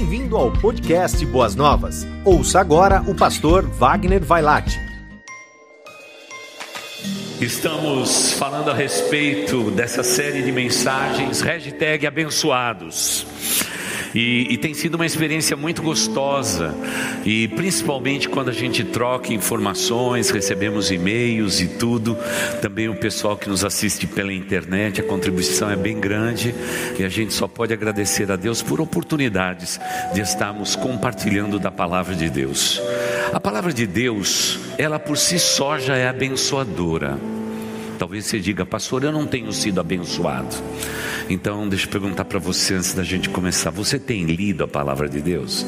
Bem-vindo ao podcast Boas Novas. Ouça agora o pastor Wagner Vailate. Estamos falando a respeito dessa série de mensagens, hashtag abençoados. E, e, tem sido uma experiência muito gostosa, e principalmente quando a gente troca informações, recebemos e-mails e tudo. Também o pessoal que nos assiste pela internet, a contribuição é bem grande e a gente só pode agradecer a Deus por oportunidades de estarmos compartilhando da palavra de Deus. A palavra de Deus, ela por si só já é abençoadora. Talvez você diga, pastor, eu não tenho sido abençoado. Então, deixa eu perguntar para você antes da gente começar: você tem lido a palavra de Deus?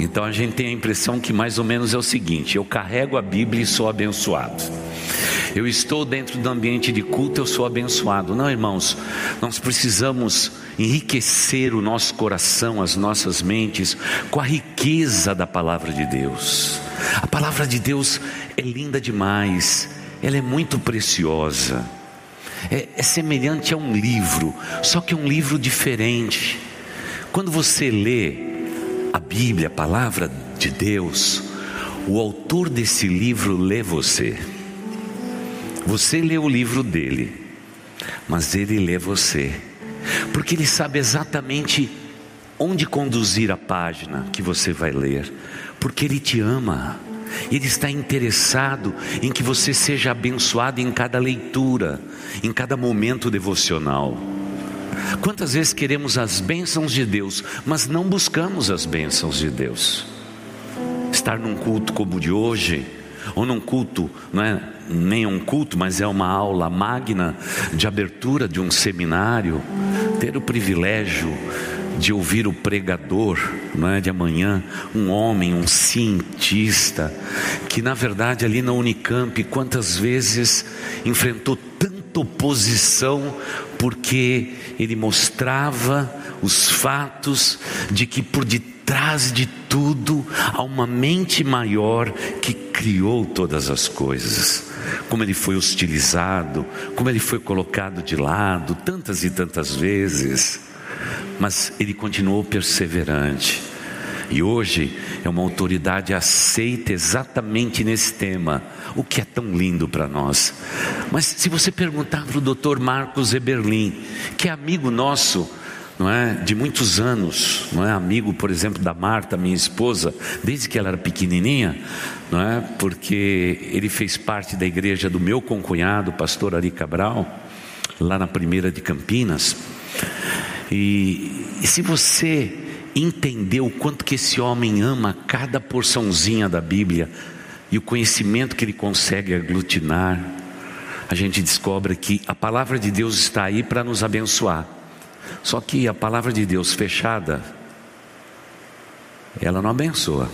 Então a gente tem a impressão que mais ou menos é o seguinte: eu carrego a Bíblia e sou abençoado. Eu estou dentro do ambiente de culto, eu sou abençoado. Não, irmãos, nós precisamos enriquecer o nosso coração, as nossas mentes, com a riqueza da palavra de Deus. A palavra de Deus é linda demais, ela é muito preciosa é, é semelhante a um livro, só que é um livro diferente. Quando você lê a Bíblia, a palavra de Deus, o autor desse livro lê você. Você lê o livro dele, mas ele lê você, porque ele sabe exatamente onde conduzir a página que você vai ler, porque ele te ama. Ele está interessado em que você seja abençoado em cada leitura, em cada momento devocional. Quantas vezes queremos as bênçãos de Deus, mas não buscamos as bênçãos de Deus? Estar num culto como o de hoje, ou num culto, não é nem um culto, mas é uma aula magna de abertura de um seminário, ter o privilégio de ouvir o pregador não é, de amanhã, um homem, um cientista, que na verdade ali na Unicamp, quantas vezes enfrentou tanta oposição, porque ele mostrava os fatos de que por detrás de tudo há uma mente maior que criou todas as coisas. Como ele foi hostilizado, como ele foi colocado de lado tantas e tantas vezes mas ele continuou perseverante. E hoje é uma autoridade aceita exatamente nesse tema, o que é tão lindo para nós. Mas se você perguntar para o Dr. Marcos Eberlin, que é amigo nosso, não é, de muitos anos, não é amigo, por exemplo, da Marta, minha esposa, desde que ela era pequenininha, não é? Porque ele fez parte da igreja do meu concunhado, pastor Ari Cabral, lá na primeira de Campinas. E, e se você entender o quanto que esse homem ama cada porçãozinha da Bíblia e o conhecimento que ele consegue aglutinar, a gente descobre que a palavra de Deus está aí para nos abençoar. Só que a palavra de Deus fechada, ela não abençoa.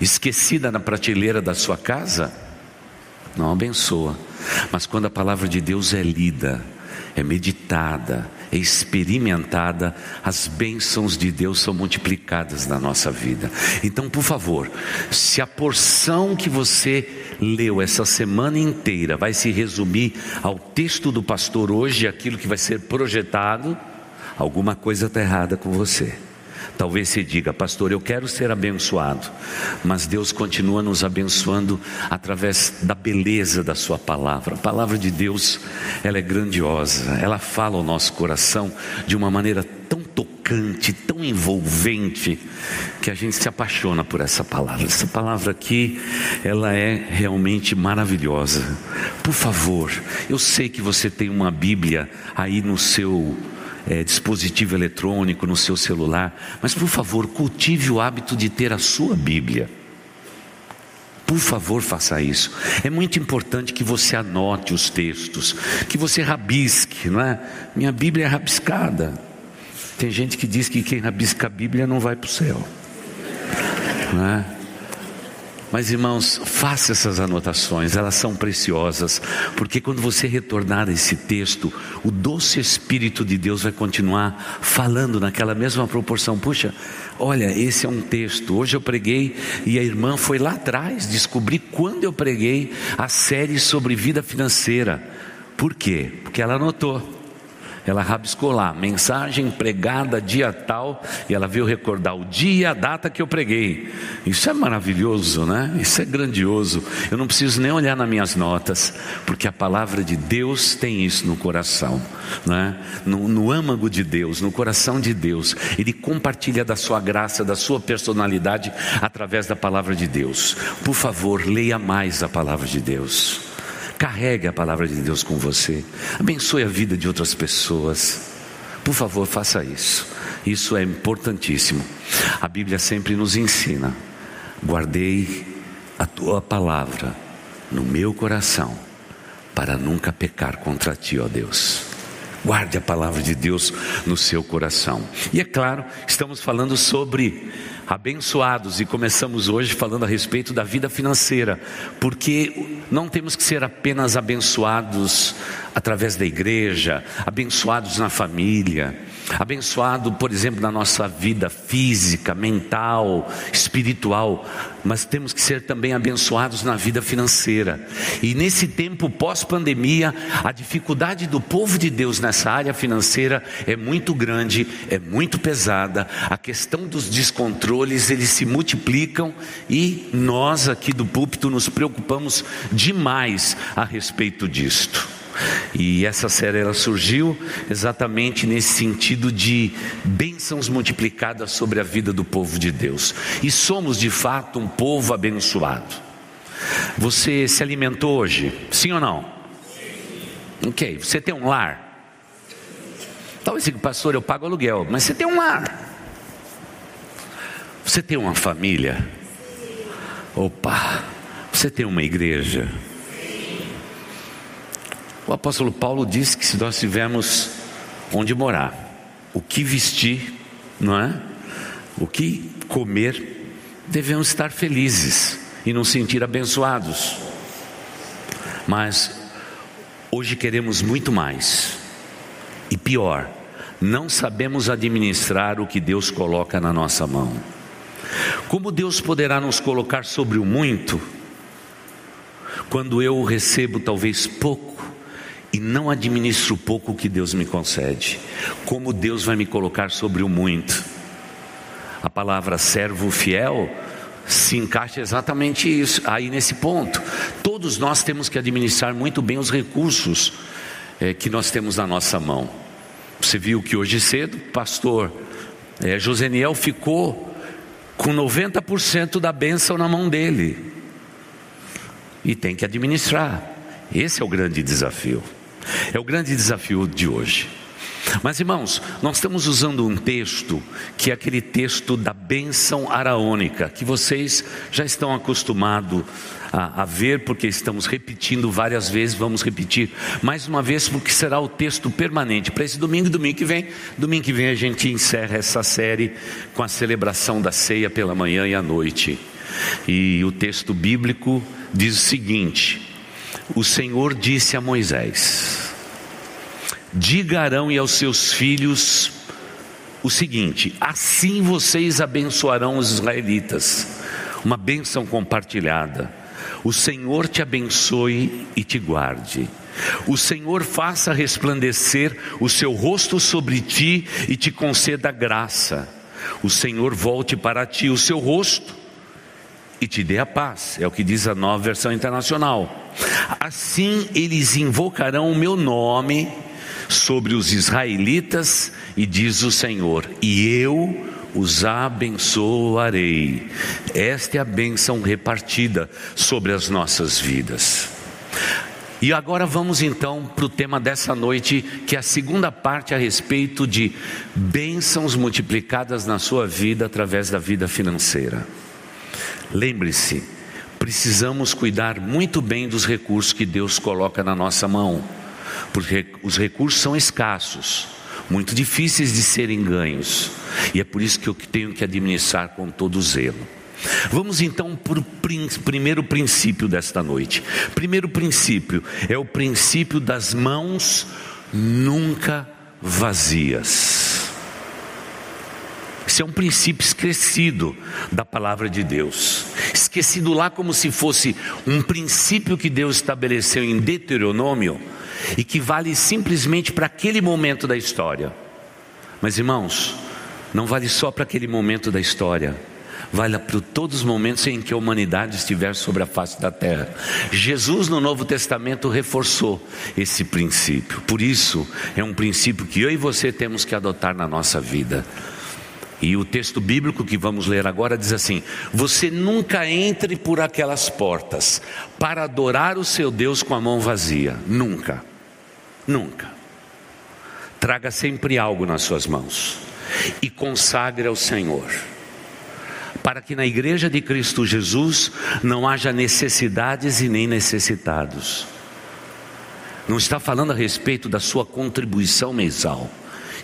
Esquecida na prateleira da sua casa, não abençoa. Mas quando a palavra de Deus é lida, é meditada, é experimentada, as bênçãos de Deus são multiplicadas na nossa vida. Então, por favor, se a porção que você leu essa semana inteira vai se resumir ao texto do pastor hoje, aquilo que vai ser projetado, alguma coisa está errada com você. Talvez você diga, pastor, eu quero ser abençoado, mas Deus continua nos abençoando através da beleza da Sua palavra. A palavra de Deus, ela é grandiosa, ela fala ao nosso coração de uma maneira tão tocante, tão envolvente, que a gente se apaixona por essa palavra. Essa palavra aqui, ela é realmente maravilhosa. Por favor, eu sei que você tem uma Bíblia aí no seu é, dispositivo eletrônico, no seu celular, mas por favor, cultive o hábito de ter a sua Bíblia. Por favor, faça isso. É muito importante que você anote os textos, que você rabisque, não é? Minha Bíblia é rabiscada. Tem gente que diz que quem rabisca a Bíblia não vai para o céu. Não é? Mas irmãos, faça essas anotações, elas são preciosas, porque quando você retornar a esse texto, o doce Espírito de Deus vai continuar falando naquela mesma proporção. Puxa, olha, esse é um texto. Hoje eu preguei e a irmã foi lá atrás descobrir quando eu preguei a série sobre vida financeira. Por quê? Porque ela anotou. Ela rabiscou lá, mensagem pregada dia tal, e ela veio recordar o dia e a data que eu preguei. Isso é maravilhoso, né? Isso é grandioso. Eu não preciso nem olhar nas minhas notas, porque a palavra de Deus tem isso no coração, né? no, no âmago de Deus, no coração de Deus. Ele compartilha da sua graça, da sua personalidade através da palavra de Deus. Por favor, leia mais a palavra de Deus. Carregue a palavra de Deus com você. Abençoe a vida de outras pessoas. Por favor, faça isso. Isso é importantíssimo. A Bíblia sempre nos ensina: guardei a tua palavra no meu coração, para nunca pecar contra ti, ó Deus. Guarde a palavra de Deus no seu coração. E é claro, estamos falando sobre abençoados e começamos hoje falando a respeito da vida financeira, porque não temos que ser apenas abençoados através da igreja, abençoados na família, abençoado, por exemplo, na nossa vida física, mental, espiritual, mas temos que ser também abençoados na vida financeira. E nesse tempo pós-pandemia, a dificuldade do povo de Deus nessa área financeira é muito grande, é muito pesada. A questão dos descontroles, eles se multiplicam e nós aqui do púlpito nos preocupamos demais a respeito disto. E essa série ela surgiu exatamente nesse sentido de bênçãos multiplicadas sobre a vida do povo de Deus. E somos de fato um povo abençoado. Você se alimentou hoje? Sim ou não? Ok. Você tem um lar? Talvez diga, pastor, eu pago aluguel, mas você tem um lar. Você tem uma família? Opa, você tem uma igreja? O apóstolo Paulo diz que se nós tivermos onde morar, o que vestir, não é? O que comer, devemos estar felizes e nos sentir abençoados. Mas hoje queremos muito mais. E pior, não sabemos administrar o que Deus coloca na nossa mão. Como Deus poderá nos colocar sobre o muito, quando eu recebo talvez pouco? E não administro o pouco que Deus me concede, como Deus vai me colocar sobre o muito? A palavra servo fiel se encaixa exatamente isso, aí nesse ponto. Todos nós temos que administrar muito bem os recursos é, que nós temos na nossa mão. Você viu que hoje cedo, pastor é, Joseniel ficou com 90% da bênção na mão dele. E tem que administrar. Esse é o grande desafio. É o grande desafio de hoje. Mas irmãos, nós estamos usando um texto que é aquele texto da bênção araônica, que vocês já estão acostumados a, a, ver, porque estamos repetindo várias vezes, vamos repetir mais uma vez, porque será o texto permanente para esse domingo e domingo que vem. Domingo que vem a gente encerra essa série com a celebração da ceia pela manhã e à noite. E o texto bíblico diz o seguinte: o Senhor disse a Moisés: Diga Arão e aos seus filhos o seguinte: assim vocês abençoarão os israelitas, uma bênção compartilhada. O Senhor te abençoe e te guarde. O Senhor faça resplandecer o seu rosto sobre ti e te conceda graça. O Senhor volte para ti o seu rosto e te dê a paz. É o que diz a nova versão internacional. Assim eles invocarão o meu nome sobre os israelitas, e diz o Senhor, e eu os abençoarei. Esta é a bênção repartida sobre as nossas vidas. E agora vamos então para o tema dessa noite, que é a segunda parte a respeito de bênçãos multiplicadas na sua vida através da vida financeira. Lembre-se, precisamos cuidar muito bem dos recursos que Deus coloca na nossa mão, porque os recursos são escassos, muito difíceis de serem ganhos, e é por isso que eu tenho que administrar com todo zelo. Vamos então para o primeiro princípio desta noite. Primeiro princípio é o princípio das mãos nunca vazias. Isso é um princípio esquecido da palavra de Deus. Esquecido lá como se fosse um princípio que Deus estabeleceu em Deuteronômio, e que vale simplesmente para aquele momento da história. Mas irmãos, não vale só para aquele momento da história vale para todos os momentos em que a humanidade estiver sobre a face da terra. Jesus no Novo Testamento reforçou esse princípio. Por isso, é um princípio que eu e você temos que adotar na nossa vida. E o texto bíblico que vamos ler agora diz assim: Você nunca entre por aquelas portas para adorar o seu Deus com a mão vazia. Nunca. Nunca. Traga sempre algo nas suas mãos e consagre ao Senhor para que na igreja de Cristo Jesus não haja necessidades e nem necessitados. Não está falando a respeito da sua contribuição mensal.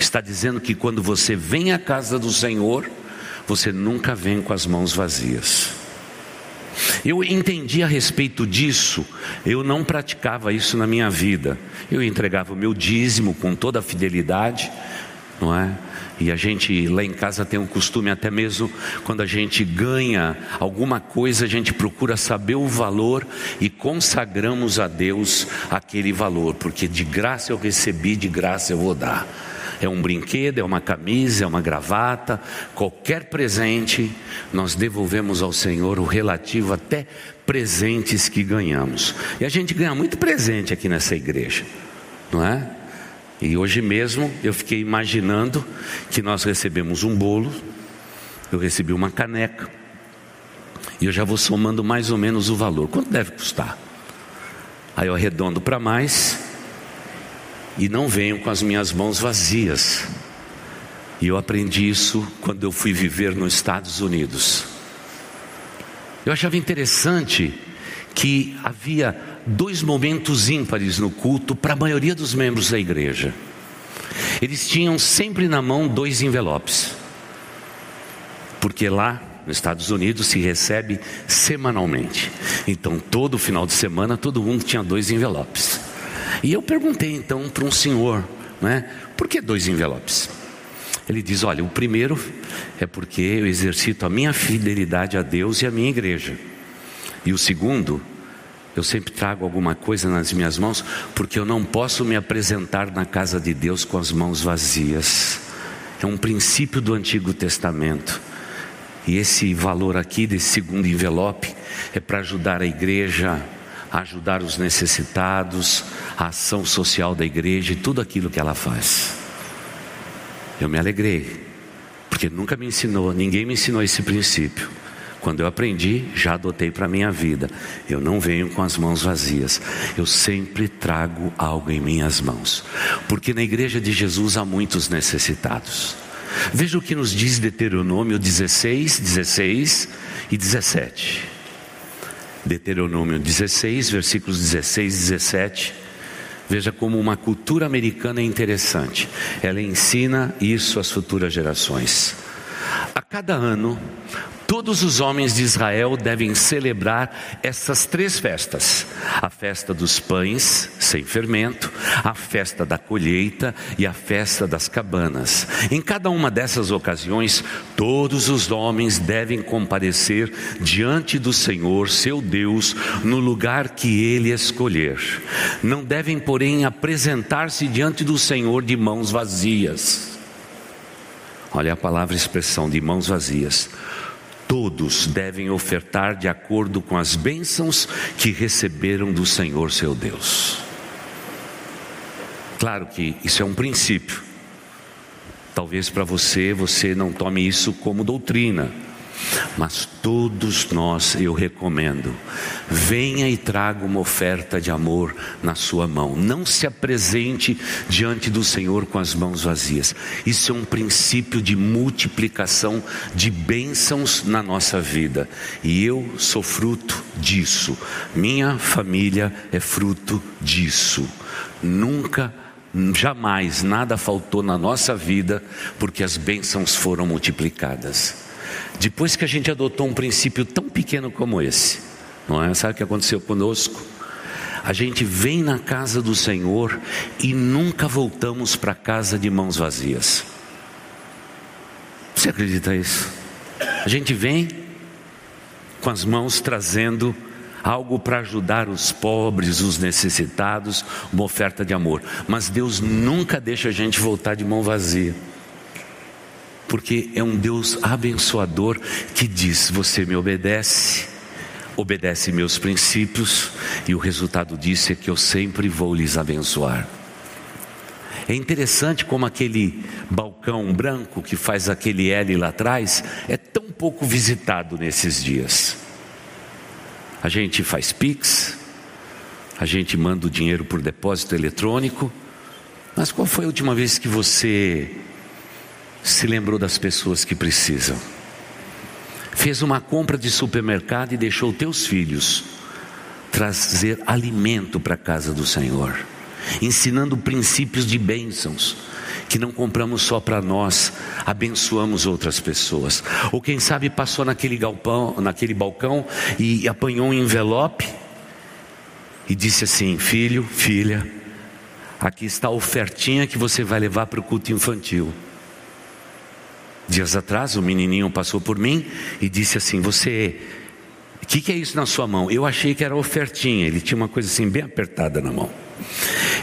Está dizendo que quando você vem à casa do Senhor, você nunca vem com as mãos vazias. Eu entendi a respeito disso, eu não praticava isso na minha vida. Eu entregava o meu dízimo com toda a fidelidade, não é? E a gente lá em casa tem um costume, até mesmo quando a gente ganha alguma coisa, a gente procura saber o valor e consagramos a Deus aquele valor, porque de graça eu recebi, de graça eu vou dar. É um brinquedo, é uma camisa, é uma gravata, qualquer presente, nós devolvemos ao Senhor o relativo até presentes que ganhamos. E a gente ganha muito presente aqui nessa igreja, não é? E hoje mesmo eu fiquei imaginando que nós recebemos um bolo, eu recebi uma caneca, e eu já vou somando mais ou menos o valor. Quanto deve custar? Aí eu arredondo para mais e não venho com as minhas mãos vazias. E eu aprendi isso quando eu fui viver nos Estados Unidos. Eu achava interessante que havia dois momentos ímpares no culto para a maioria dos membros da igreja. Eles tinham sempre na mão dois envelopes, porque lá nos Estados Unidos se recebe semanalmente. Então, todo final de semana, todo mundo tinha dois envelopes. E eu perguntei então para um senhor, né, por que dois envelopes? Ele diz: Olha, o primeiro é porque eu exercito a minha fidelidade a Deus e à minha igreja. E o segundo eu sempre trago alguma coisa nas minhas mãos, porque eu não posso me apresentar na casa de Deus com as mãos vazias. É um princípio do Antigo Testamento. E esse valor aqui, desse segundo envelope, é para ajudar a igreja, ajudar os necessitados, a ação social da igreja e tudo aquilo que ela faz. Eu me alegrei, porque nunca me ensinou, ninguém me ensinou esse princípio. Quando eu aprendi, já adotei para a minha vida. Eu não venho com as mãos vazias. Eu sempre trago algo em minhas mãos. Porque na igreja de Jesus há muitos necessitados. Veja o que nos diz Deuteronômio 16, 16 e 17. Deuteronômio 16, versículos 16 e 17. Veja como uma cultura americana é interessante. Ela ensina isso às futuras gerações. A cada ano, Todos os homens de Israel devem celebrar essas três festas: a festa dos pães sem fermento, a festa da colheita e a festa das cabanas. Em cada uma dessas ocasiões, todos os homens devem comparecer diante do Senhor, seu Deus, no lugar que ele escolher. Não devem, porém, apresentar-se diante do Senhor de mãos vazias. Olha a palavra expressão de mãos vazias todos devem ofertar de acordo com as bênçãos que receberam do Senhor seu Deus. Claro que isso é um princípio. Talvez para você, você não tome isso como doutrina mas todos nós eu recomendo, venha e traga uma oferta de amor na sua mão. Não se apresente diante do Senhor com as mãos vazias. Isso é um princípio de multiplicação de bênçãos na nossa vida. E eu sou fruto disso. Minha família é fruto disso. Nunca Jamais nada faltou na nossa vida, porque as bênçãos foram multiplicadas. Depois que a gente adotou um princípio tão pequeno como esse, não é? Sabe o que aconteceu conosco? A gente vem na casa do Senhor e nunca voltamos para casa de mãos vazias. Você acredita isso? A gente vem com as mãos trazendo algo para ajudar os pobres, os necessitados, uma oferta de amor. Mas Deus nunca deixa a gente voltar de mão vazia. Porque é um Deus abençoador que diz: Você me obedece, obedece meus princípios, e o resultado disso é que eu sempre vou lhes abençoar. É interessante como aquele balcão branco que faz aquele L lá atrás é tão pouco visitado nesses dias. A gente faz Pix, a gente manda o dinheiro por depósito eletrônico, mas qual foi a última vez que você se lembrou das pessoas que precisam? Fez uma compra de supermercado e deixou teus filhos trazer alimento para a casa do Senhor, ensinando princípios de bênçãos que não compramos só para nós, abençoamos outras pessoas. Ou quem sabe passou naquele galpão, naquele balcão e apanhou um envelope e disse assim: "Filho, filha, aqui está a ofertinha que você vai levar para o culto infantil." Dias atrás, o menininho passou por mim e disse assim: "Você o que, que, é isso na sua mão? Eu achei que era ofertinha. Ele tinha uma coisa assim bem apertada na mão.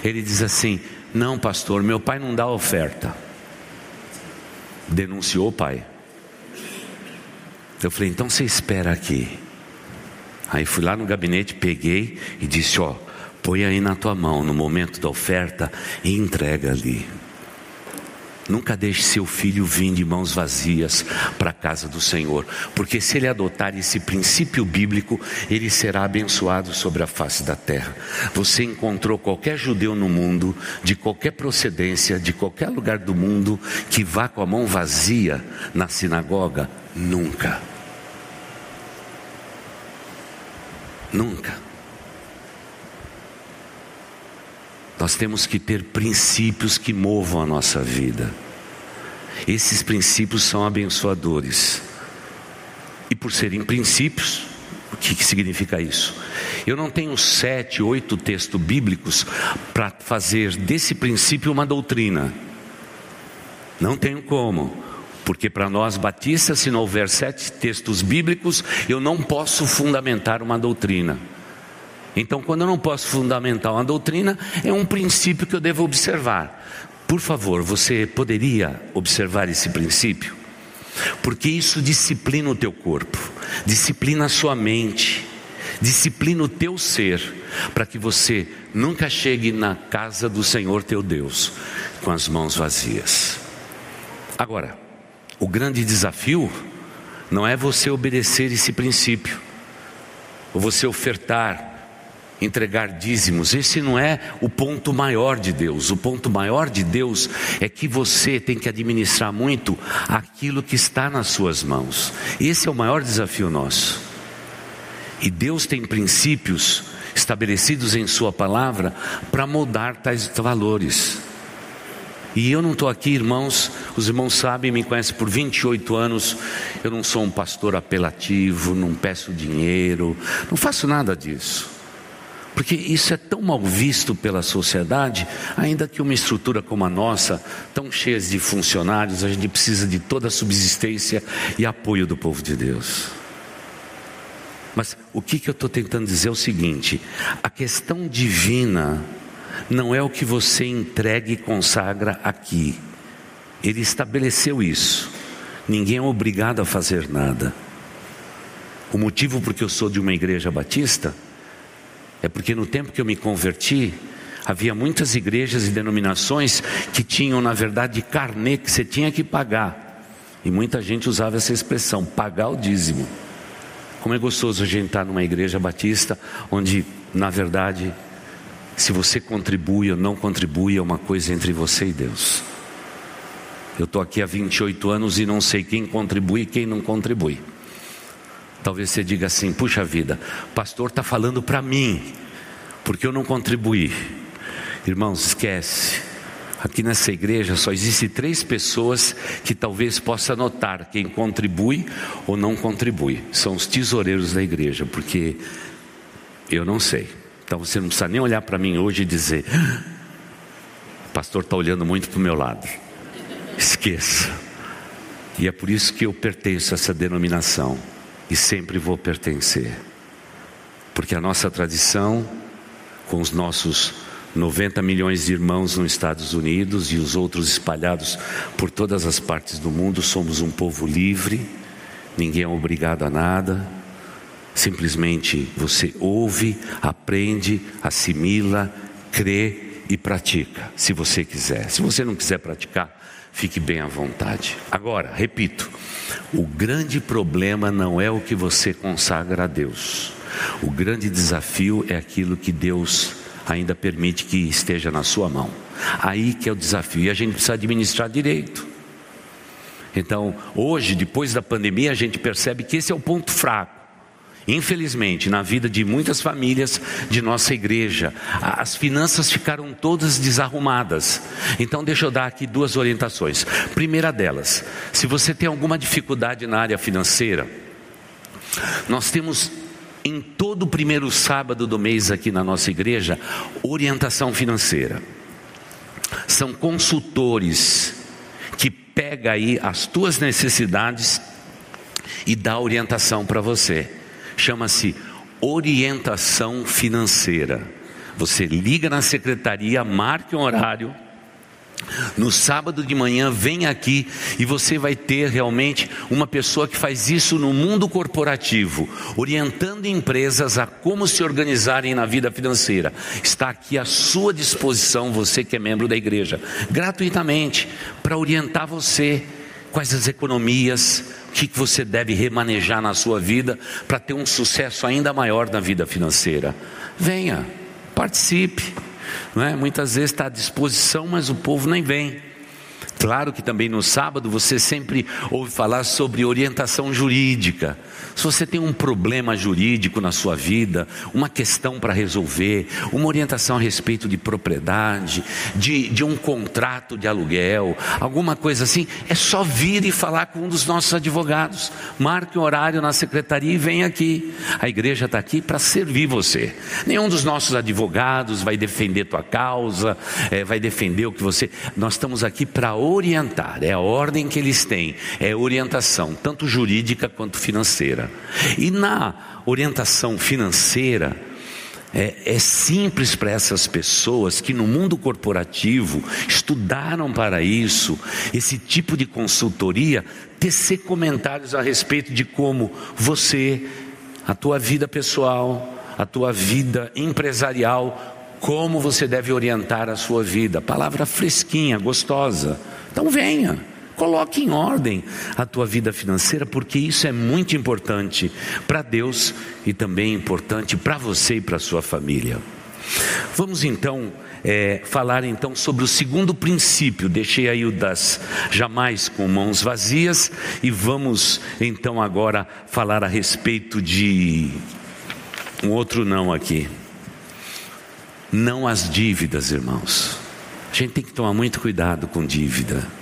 Ele diz assim: não, pastor, meu pai não dá oferta. Denunciou o pai. Eu falei, então você espera aqui. Aí fui lá no gabinete, peguei e disse: Ó, põe aí na tua mão no momento da oferta e entrega ali. Nunca deixe seu filho vir de mãos vazias para a casa do Senhor, porque se ele adotar esse princípio bíblico, ele será abençoado sobre a face da terra. Você encontrou qualquer judeu no mundo, de qualquer procedência, de qualquer lugar do mundo, que vá com a mão vazia na sinagoga? Nunca. Nunca. Nós temos que ter princípios que movam a nossa vida. Esses princípios são abençoadores. E por serem princípios, o que, que significa isso? Eu não tenho sete, oito textos bíblicos para fazer desse princípio uma doutrina. Não tenho como. Porque para nós batistas, se não houver sete textos bíblicos, eu não posso fundamentar uma doutrina. Então, quando eu não posso fundamentar uma doutrina, é um princípio que eu devo observar. Por favor, você poderia observar esse princípio? Porque isso disciplina o teu corpo, disciplina a sua mente, disciplina o teu ser, para que você nunca chegue na casa do Senhor teu Deus com as mãos vazias. Agora, o grande desafio não é você obedecer esse princípio, ou você ofertar entregar dízimos. Esse não é o ponto maior de Deus. O ponto maior de Deus é que você tem que administrar muito aquilo que está nas suas mãos. Esse é o maior desafio nosso. E Deus tem princípios estabelecidos em Sua palavra para mudar tais valores. E eu não estou aqui, irmãos, os irmãos sabem, me conhecem por 28 anos. Eu não sou um pastor apelativo, não peço dinheiro, não faço nada disso. Porque isso é tão mal visto pela sociedade, ainda que uma estrutura como a nossa, tão cheia de funcionários, a gente precisa de toda a subsistência e apoio do povo de Deus. Mas o que, que eu estou tentando dizer é o seguinte: a questão divina não é o que você entrega e consagra aqui. Ele estabeleceu isso. Ninguém é obrigado a fazer nada. O motivo porque eu sou de uma igreja batista é porque no tempo que eu me converti, havia muitas igrejas e denominações que tinham, na verdade, carnê que você tinha que pagar. E muita gente usava essa expressão, pagar o dízimo. Como é gostoso a gente estar numa igreja batista, onde, na verdade, se você contribui ou não contribui, é uma coisa entre você e Deus. Eu estou aqui há 28 anos e não sei quem contribui e quem não contribui. Talvez você diga assim: puxa vida, pastor está falando para mim, porque eu não contribuí. Irmãos, esquece. Aqui nessa igreja só existem três pessoas que talvez possa notar quem contribui ou não contribui. São os tesoureiros da igreja, porque eu não sei. Então você não precisa nem olhar para mim hoje e dizer: ah, o pastor está olhando muito para o meu lado. Esqueça. E é por isso que eu pertenço a essa denominação e sempre vou pertencer. porque a nossa tradição, com os nossos 90 milhões de irmãos nos Estados Unidos e os outros espalhados por todas as partes do mundo, somos um povo livre, ninguém é obrigado a nada, simplesmente você ouve, aprende, assimila, crê e pratica, se você quiser. Se você não quiser praticar, fique bem à vontade. Agora, repito, o grande problema não é o que você consagra a Deus. O grande desafio é aquilo que Deus ainda permite que esteja na sua mão. Aí que é o desafio, e a gente precisa administrar direito. Então, hoje, depois da pandemia, a gente percebe que esse é o ponto fraco. Infelizmente, na vida de muitas famílias de nossa igreja, as finanças ficaram todas desarrumadas. Então, deixa eu dar aqui duas orientações. Primeira delas, se você tem alguma dificuldade na área financeira, nós temos em todo o primeiro sábado do mês aqui na nossa igreja orientação financeira. São consultores que pega aí as tuas necessidades e dá orientação para você chama-se orientação financeira. Você liga na secretaria, marque um horário. No sábado de manhã, vem aqui e você vai ter realmente uma pessoa que faz isso no mundo corporativo, orientando empresas a como se organizarem na vida financeira. Está aqui à sua disposição, você que é membro da igreja, gratuitamente, para orientar você quais as economias, o que você deve remanejar na sua vida para ter um sucesso ainda maior na vida financeira. Venha, participe. Não é? Muitas vezes está à disposição, mas o povo nem vem. Claro que também no sábado você sempre ouve falar sobre orientação jurídica. Se você tem um problema jurídico na sua vida, uma questão para resolver, uma orientação a respeito de propriedade, de, de um contrato de aluguel, alguma coisa assim, é só vir e falar com um dos nossos advogados. Marque um horário na secretaria e vem aqui. A igreja está aqui para servir você. Nenhum dos nossos advogados vai defender tua causa, é, vai defender o que você. Nós estamos aqui para orientar, é a ordem que eles têm, é orientação, tanto jurídica quanto financeira. E na orientação financeira, é, é, simples para essas pessoas que no mundo corporativo estudaram para isso, esse tipo de consultoria, tecer comentários a respeito de como você, a tua vida pessoal, a tua vida empresarial, como você deve orientar a sua vida. Palavra fresquinha, gostosa. Então venha. Coloque em ordem a tua vida financeira, porque isso é muito importante para Deus e também importante para você e para sua família. Vamos então é, falar então sobre o segundo princípio. Deixei aí o das jamais com mãos vazias e vamos então agora falar a respeito de um outro não aqui. Não as dívidas, irmãos. A gente tem que tomar muito cuidado com dívida.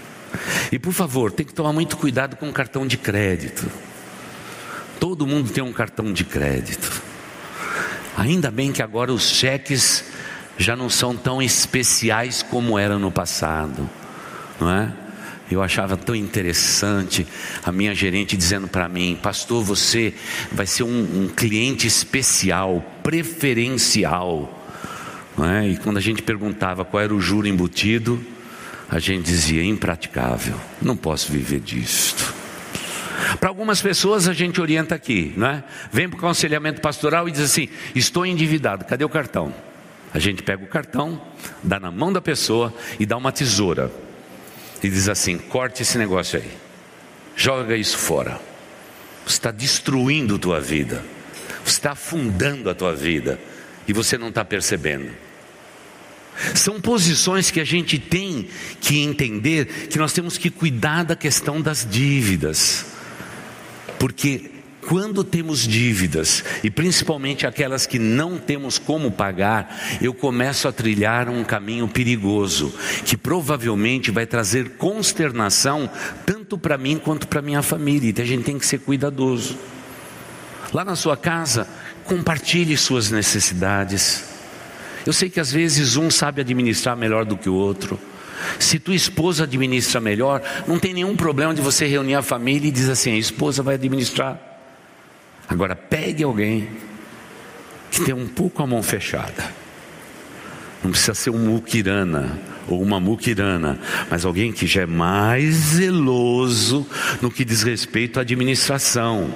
E por favor, tem que tomar muito cuidado com o cartão de crédito. Todo mundo tem um cartão de crédito. Ainda bem que agora os cheques já não são tão especiais como eram no passado, não é? Eu achava tão interessante a minha gerente dizendo para mim, pastor, você vai ser um, um cliente especial, preferencial. É? E quando a gente perguntava qual era o juro embutido, a gente dizia impraticável, não posso viver disto. Para algumas pessoas a gente orienta aqui, não é? Vem para o aconselhamento pastoral e diz assim: estou endividado, cadê o cartão? A gente pega o cartão, dá na mão da pessoa e dá uma tesoura. E diz assim: corte esse negócio aí, joga isso fora. Você está destruindo a tua vida, você está afundando a tua vida e você não está percebendo. São posições que a gente tem que entender que nós temos que cuidar da questão das dívidas. Porque quando temos dívidas, e principalmente aquelas que não temos como pagar, eu começo a trilhar um caminho perigoso, que provavelmente vai trazer consternação tanto para mim quanto para minha família. Então a gente tem que ser cuidadoso. Lá na sua casa, compartilhe suas necessidades. Eu sei que às vezes um sabe administrar melhor do que o outro. Se tua esposa administra melhor, não tem nenhum problema de você reunir a família e dizer assim: a esposa vai administrar. Agora pegue alguém que tem um pouco a mão fechada. Não precisa ser um muquirana ou uma muquirana, mas alguém que já é mais zeloso no que diz respeito à administração.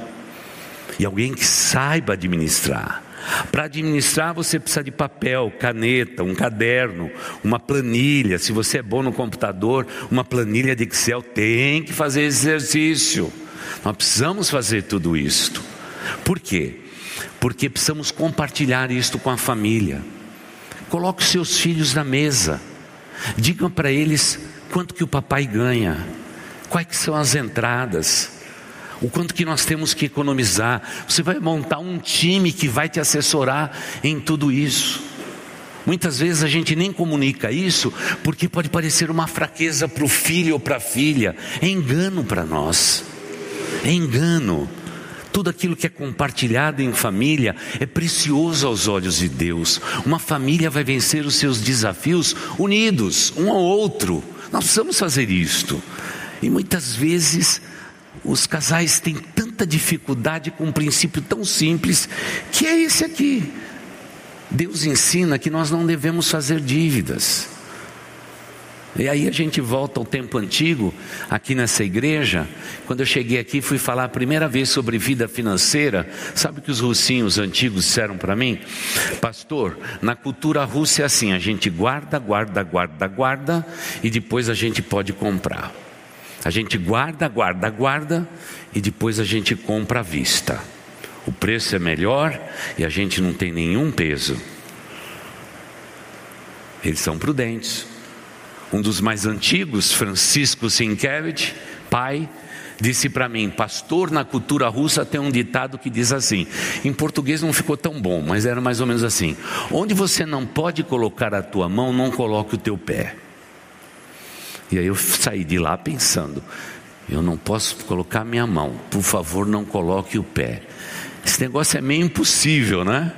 E alguém que saiba administrar. Para administrar, você precisa de papel, caneta, um caderno, uma planilha. Se você é bom no computador, uma planilha de Excel. Tem que fazer exercício. Nós precisamos fazer tudo isto. Por quê? Porque precisamos compartilhar isto com a família. Coloque os seus filhos na mesa. Diga para eles quanto que o papai ganha, quais são as entradas, o quanto que nós temos que economizar. Você vai montar um time que vai te assessorar em tudo isso. Muitas vezes a gente nem comunica isso porque pode parecer uma fraqueza para o filho ou para a filha. É engano para nós. É engano. Tudo aquilo que é compartilhado em família é precioso aos olhos de Deus. Uma família vai vencer os seus desafios unidos, um ao outro. Nós precisamos fazer isto. E muitas vezes os casais têm tanta dificuldade com um princípio tão simples, que é esse aqui. Deus ensina que nós não devemos fazer dívidas. E aí a gente volta ao tempo antigo, aqui nessa igreja. Quando eu cheguei aqui, fui falar a primeira vez sobre vida financeira. Sabe o que os russinhos antigos disseram para mim? Pastor, na cultura russa é assim: a gente guarda, guarda, guarda, guarda, e depois a gente pode comprar. A gente guarda, guarda, guarda, e depois a gente compra à vista. O preço é melhor e a gente não tem nenhum peso. Eles são prudentes. Um dos mais antigos, Francisco Sienkiewicz, pai, disse para mim: Pastor, na cultura russa tem um ditado que diz assim. Em português não ficou tão bom, mas era mais ou menos assim: Onde você não pode colocar a tua mão, não coloque o teu pé. E aí eu saí de lá pensando: Eu não posso colocar minha mão, por favor, não coloque o pé. Esse negócio é meio impossível, né?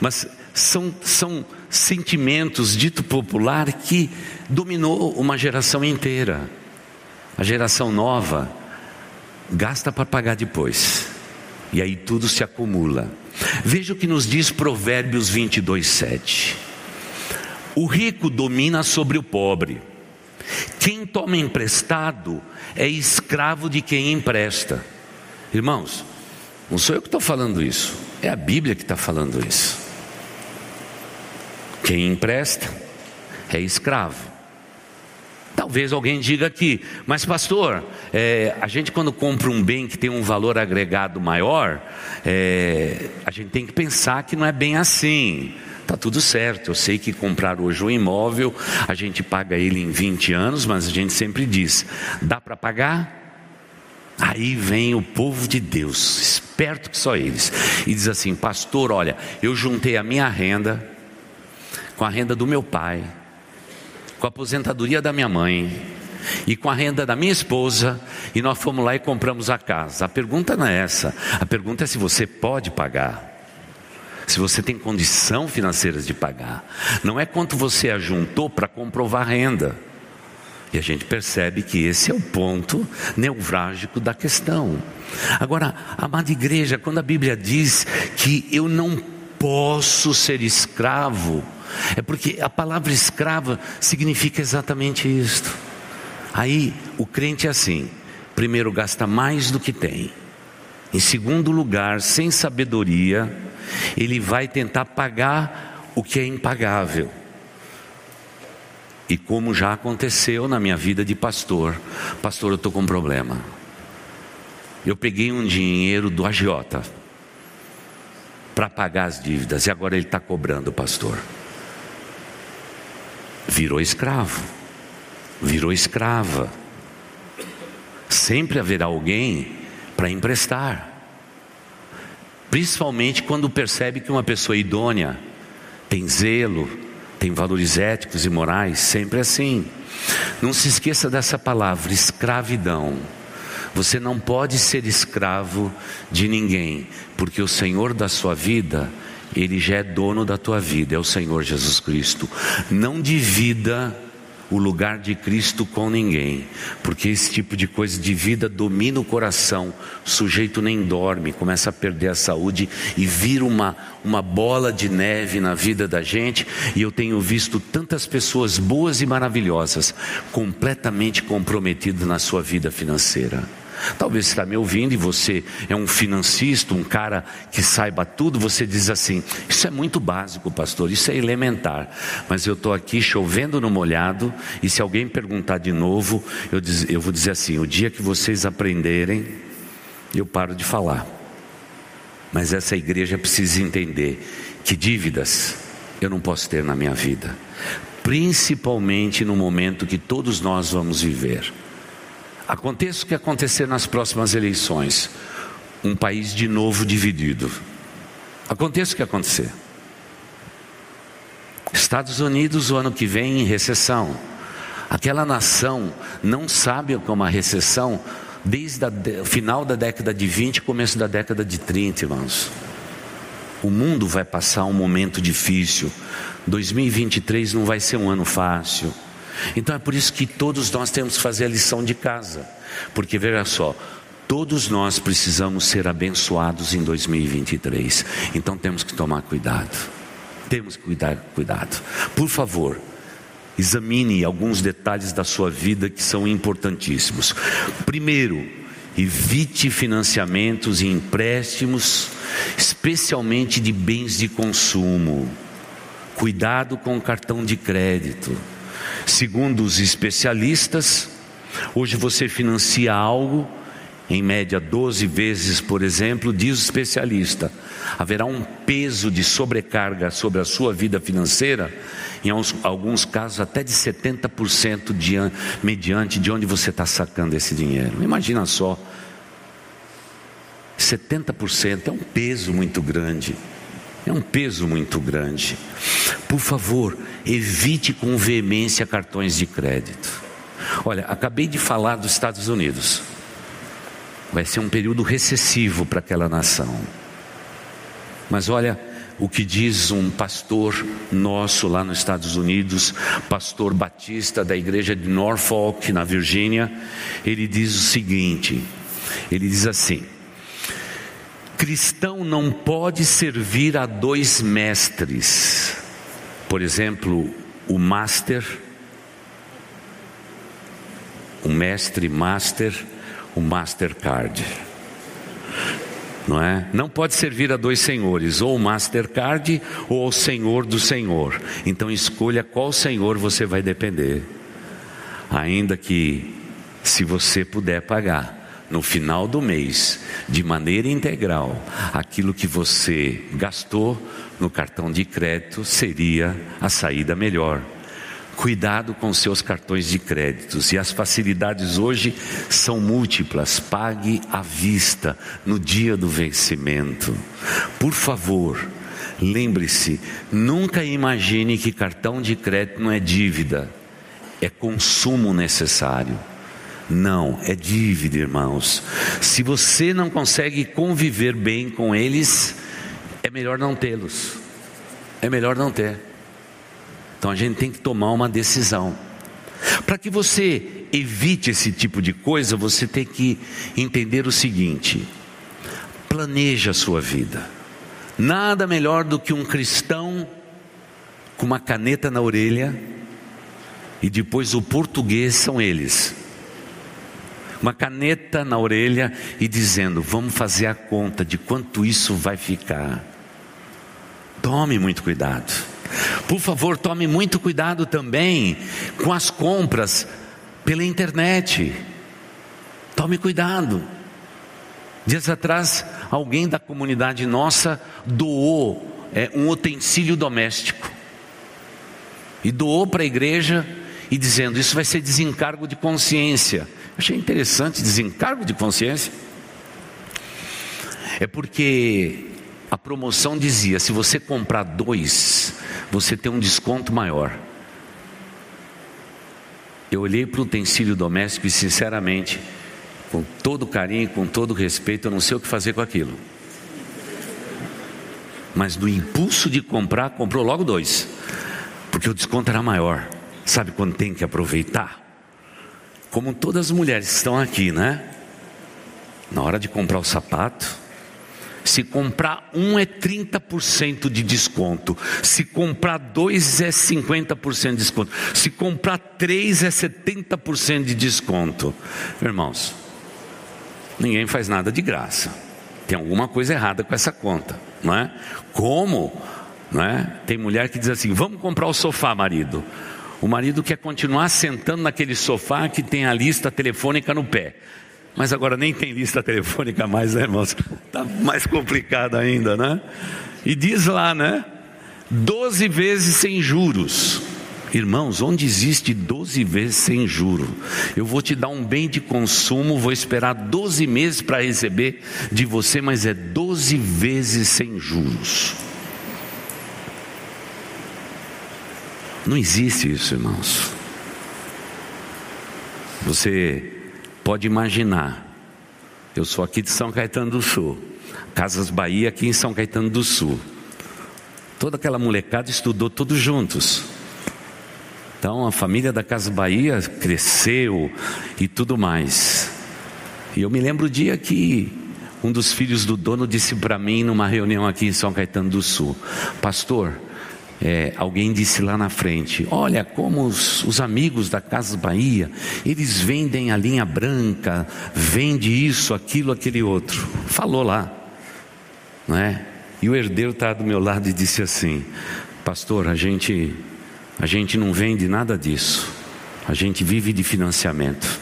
Mas são, são sentimentos dito popular que dominou uma geração inteira. A geração nova gasta para pagar depois. E aí tudo se acumula. Veja o que nos diz Provérbios 22, 7. O rico domina sobre o pobre. Quem toma emprestado é escravo de quem empresta. Irmãos, não sou eu que estou falando isso, é a Bíblia que está falando isso. Quem empresta é escravo. Talvez alguém diga aqui, mas pastor, é, a gente quando compra um bem que tem um valor agregado maior, é, a gente tem que pensar que não é bem assim. Tá tudo certo, eu sei que comprar hoje um imóvel, a gente paga ele em 20 anos, mas a gente sempre diz: dá para pagar? Aí vem o povo de Deus, esperto que só eles, e diz assim: Pastor, olha, eu juntei a minha renda, com a renda do meu pai, com a aposentadoria da minha mãe e com a renda da minha esposa, e nós fomos lá e compramos a casa. A pergunta não é essa, a pergunta é se você pode pagar. Se você tem condição financeira de pagar, não é quanto você ajuntou para comprovar renda. E a gente percebe que esse é o ponto neurálgico da questão. Agora, amada igreja, quando a Bíblia diz que eu não posso ser escravo, é porque a palavra escrava significa exatamente isto. Aí o crente é assim: primeiro gasta mais do que tem, em segundo lugar, sem sabedoria, ele vai tentar pagar o que é impagável. E como já aconteceu na minha vida de pastor, pastor, eu estou com um problema. Eu peguei um dinheiro do agiota para pagar as dívidas e agora ele está cobrando, pastor virou escravo, virou escrava. Sempre haverá alguém para emprestar, principalmente quando percebe que uma pessoa idônea tem zelo, tem valores éticos e morais, sempre assim. Não se esqueça dessa palavra, escravidão. Você não pode ser escravo de ninguém, porque o Senhor da sua vida ele já é dono da tua vida, é o Senhor Jesus Cristo. Não divida o lugar de Cristo com ninguém, porque esse tipo de coisa de vida domina o coração, o sujeito nem dorme, começa a perder a saúde e vira uma, uma bola de neve na vida da gente. E eu tenho visto tantas pessoas boas e maravilhosas completamente comprometidas na sua vida financeira. Talvez você está me ouvindo e você é um financista, um cara que saiba tudo, você diz assim: Isso é muito básico, pastor, isso é elementar. Mas eu estou aqui chovendo no molhado, e se alguém perguntar de novo, eu, diz, eu vou dizer assim: O dia que vocês aprenderem, eu paro de falar. Mas essa igreja precisa entender que dívidas eu não posso ter na minha vida, principalmente no momento que todos nós vamos viver. Aconteça o que acontecer nas próximas eleições, um país de novo dividido. Aconteça o que acontecer. Estados Unidos, o ano que vem, em recessão. Aquela nação não sabe o que é uma recessão desde o final da década de 20 começo da década de 30, irmãos. O mundo vai passar um momento difícil. 2023 não vai ser um ano fácil. Então é por isso que todos nós temos que fazer a lição de casa, porque veja só, todos nós precisamos ser abençoados em 2023, então temos que tomar cuidado, temos que cuidar, cuidado. Por favor, examine alguns detalhes da sua vida que são importantíssimos. Primeiro, evite financiamentos e empréstimos, especialmente de bens de consumo. Cuidado com o cartão de crédito. Segundo os especialistas, hoje você financia algo, em média 12 vezes, por exemplo, diz o especialista, haverá um peso de sobrecarga sobre a sua vida financeira, em alguns casos até de 70% de, mediante de onde você está sacando esse dinheiro. Imagina só, 70% é um peso muito grande. É um peso muito grande. Por favor, evite com veemência cartões de crédito. Olha, acabei de falar dos Estados Unidos. Vai ser um período recessivo para aquela nação. Mas olha o que diz um pastor nosso lá nos Estados Unidos, pastor batista da igreja de Norfolk, na Virgínia. Ele diz o seguinte: ele diz assim cristão não pode servir a dois mestres. Por exemplo, o master, o mestre master, o mastercard. Não é? Não pode servir a dois senhores, ou o mastercard ou o senhor do senhor. Então escolha qual senhor você vai depender. Ainda que se você puder pagar no final do mês, de maneira integral, aquilo que você gastou no cartão de crédito seria a saída melhor. Cuidado com seus cartões de créditos e as facilidades hoje são múltiplas. Pague à vista no dia do vencimento. Por favor, lembre-se, nunca imagine que cartão de crédito não é dívida, é consumo necessário. Não, é dívida, irmãos. Se você não consegue conviver bem com eles, é melhor não tê-los. É melhor não ter. Então a gente tem que tomar uma decisão. Para que você evite esse tipo de coisa, você tem que entender o seguinte: planeja a sua vida. Nada melhor do que um cristão com uma caneta na orelha e depois o português são eles uma caneta na orelha e dizendo: Vamos fazer a conta de quanto isso vai ficar. Tome muito cuidado. Por favor, tome muito cuidado também com as compras pela internet. Tome cuidado. Dias atrás, alguém da comunidade nossa doou é, um utensílio doméstico e doou para a igreja e dizendo: Isso vai ser desencargo de consciência. Achei interessante, desencargo de consciência. É porque a promoção dizia: se você comprar dois, você tem um desconto maior. Eu olhei para o utensílio doméstico e, sinceramente, com todo carinho, com todo respeito, eu não sei o que fazer com aquilo. Mas no impulso de comprar, comprou logo dois, porque o desconto era maior. Sabe quando tem que aproveitar? Como todas as mulheres estão aqui, né? Na hora de comprar o sapato, se comprar um é 30% de desconto. Se comprar dois é 50% de desconto. Se comprar três é 70% de desconto. Irmãos, ninguém faz nada de graça. Tem alguma coisa errada com essa conta, não é? Como? Não é? Tem mulher que diz assim: vamos comprar o sofá, marido. O marido quer continuar sentando naquele sofá que tem a lista telefônica no pé. Mas agora nem tem lista telefônica mais, né, irmãos? Está mais complicado ainda, né? E diz lá, né? Doze vezes sem juros. Irmãos, onde existe 12 vezes sem juro? Eu vou te dar um bem de consumo, vou esperar 12 meses para receber de você, mas é 12 vezes sem juros. Não existe isso, irmãos. Você pode imaginar. Eu sou aqui de São Caetano do Sul, Casas Bahia aqui em São Caetano do Sul. Toda aquela molecada estudou todos juntos. Então a família da Casa Bahia cresceu e tudo mais. E eu me lembro o dia que um dos filhos do dono disse para mim numa reunião aqui em São Caetano do Sul: Pastor, é, alguém disse lá na frente: Olha como os, os, amigos da Casa Bahia, eles vendem a linha branca, vende isso, aquilo, aquele outro. Falou lá, não é? E o herdeiro está do meu lado e disse assim: Pastor, a gente, a gente não vende nada disso, a gente vive de financiamento,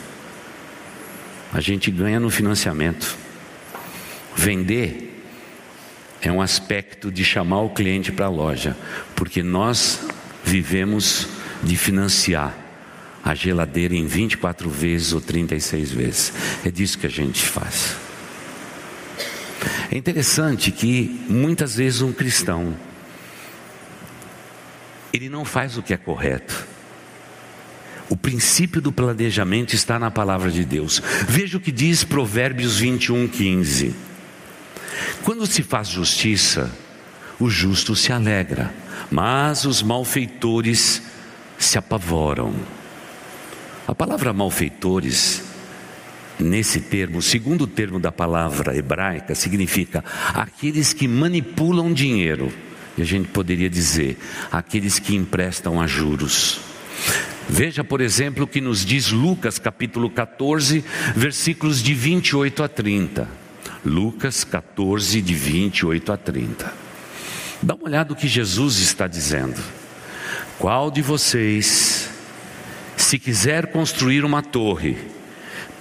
a gente ganha no financiamento. Vender é um aspecto de chamar o cliente para a loja, porque nós vivemos de financiar a geladeira em 24 vezes ou 36 vezes. É disso que a gente faz. É interessante que muitas vezes um cristão ele não faz o que é correto. O princípio do planejamento está na palavra de Deus. Veja o que diz Provérbios 21, 15. Quando se faz justiça, o justo se alegra, mas os malfeitores se apavoram. A palavra malfeitores, nesse termo, o segundo termo da palavra hebraica, significa aqueles que manipulam dinheiro. E a gente poderia dizer, aqueles que emprestam a juros. Veja, por exemplo, o que nos diz Lucas capítulo 14, versículos de 28 a 30. Lucas 14, de 28 a 30. Dá uma olhada no que Jesus está dizendo. Qual de vocês, se quiser construir uma torre,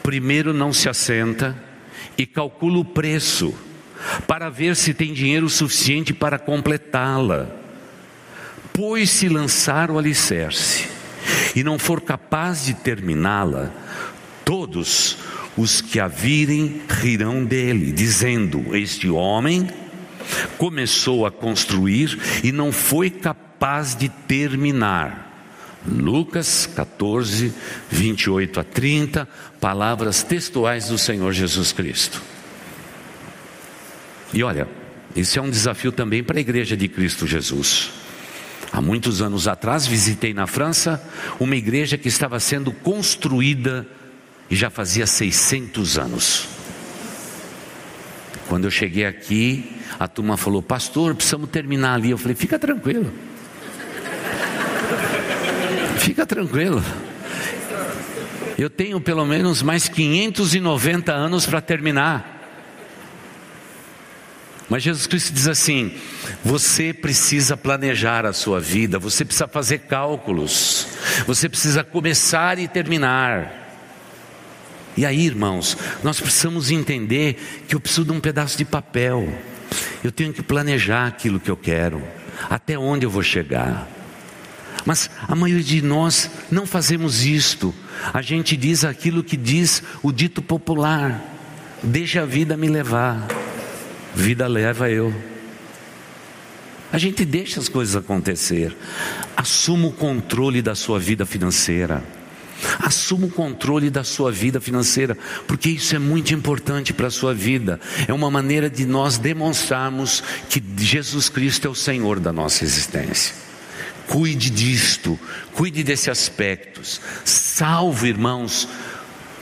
primeiro não se assenta e calcula o preço, para ver se tem dinheiro suficiente para completá-la? Pois se lançar o alicerce e não for capaz de terminá-la, todos os que a virem rirão dele, dizendo: Este homem começou a construir e não foi capaz de terminar. Lucas 14, 28 a 30, palavras textuais do Senhor Jesus Cristo. E olha, esse é um desafio também para a igreja de Cristo Jesus. Há muitos anos atrás visitei na França uma igreja que estava sendo construída e já fazia 600 anos. Quando eu cheguei aqui, a turma falou: Pastor, precisamos terminar ali. Eu falei: Fica tranquilo. Fica tranquilo. Eu tenho pelo menos mais 590 anos para terminar. Mas Jesus Cristo diz assim: você precisa planejar a sua vida, você precisa fazer cálculos, você precisa começar e terminar. E aí, irmãos, nós precisamos entender que eu preciso de um pedaço de papel. Eu tenho que planejar aquilo que eu quero, até onde eu vou chegar. Mas a maioria de nós não fazemos isto. A gente diz aquilo que diz o dito popular: deixa a vida me levar, vida leva eu. A gente deixa as coisas acontecer. Assuma o controle da sua vida financeira. Assuma o controle da sua vida financeira, porque isso é muito importante para a sua vida. É uma maneira de nós demonstrarmos que Jesus Cristo é o Senhor da nossa existência. Cuide disto, cuide desses aspectos. Salve, irmãos,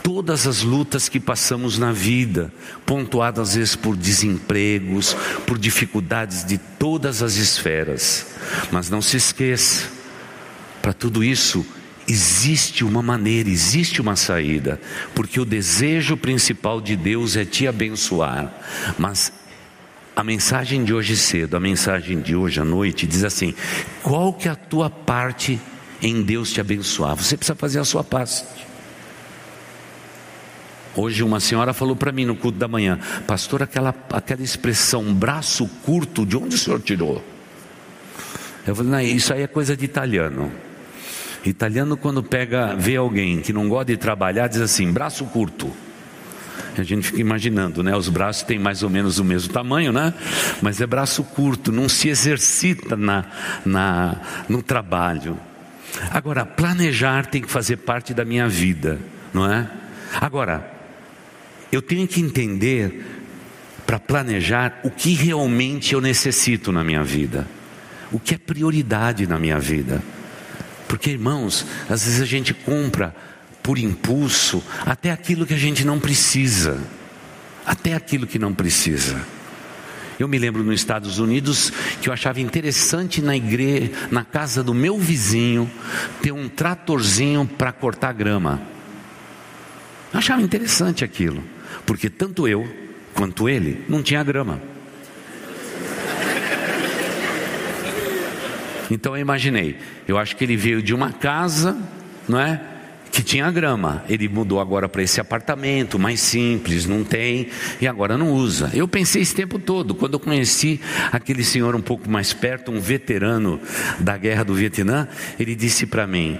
todas as lutas que passamos na vida, pontuadas às vezes por desempregos, por dificuldades de todas as esferas. Mas não se esqueça, para tudo isso existe uma maneira, existe uma saída, porque o desejo principal de Deus é te abençoar, mas a mensagem de hoje cedo, a mensagem de hoje à noite diz assim: qual que é a tua parte em Deus te abençoar? Você precisa fazer a sua parte. Hoje uma senhora falou para mim no culto da manhã, pastor, aquela, aquela expressão braço curto, de onde o senhor tirou? Eu falei, não, isso aí é coisa de italiano. Italiano quando pega, vê alguém que não gosta de trabalhar, diz assim, braço curto. A gente fica imaginando, né? Os braços têm mais ou menos o mesmo tamanho, né? Mas é braço curto, não se exercita na, na, no trabalho. Agora, planejar tem que fazer parte da minha vida, não é? Agora, eu tenho que entender, para planejar, o que realmente eu necessito na minha vida, o que é prioridade na minha vida. Porque, irmãos, às vezes a gente compra por impulso, até aquilo que a gente não precisa. Até aquilo que não precisa. Eu me lembro nos Estados Unidos que eu achava interessante na igreja, na casa do meu vizinho, ter um tratorzinho para cortar grama. Eu achava interessante aquilo, porque tanto eu quanto ele não tinha grama. Então eu imaginei, eu acho que ele veio de uma casa, não é? que tinha grama. Ele mudou agora para esse apartamento mais simples, não tem, e agora não usa. Eu pensei esse tempo todo, quando eu conheci aquele senhor um pouco mais perto, um veterano da guerra do Vietnã, ele disse para mim: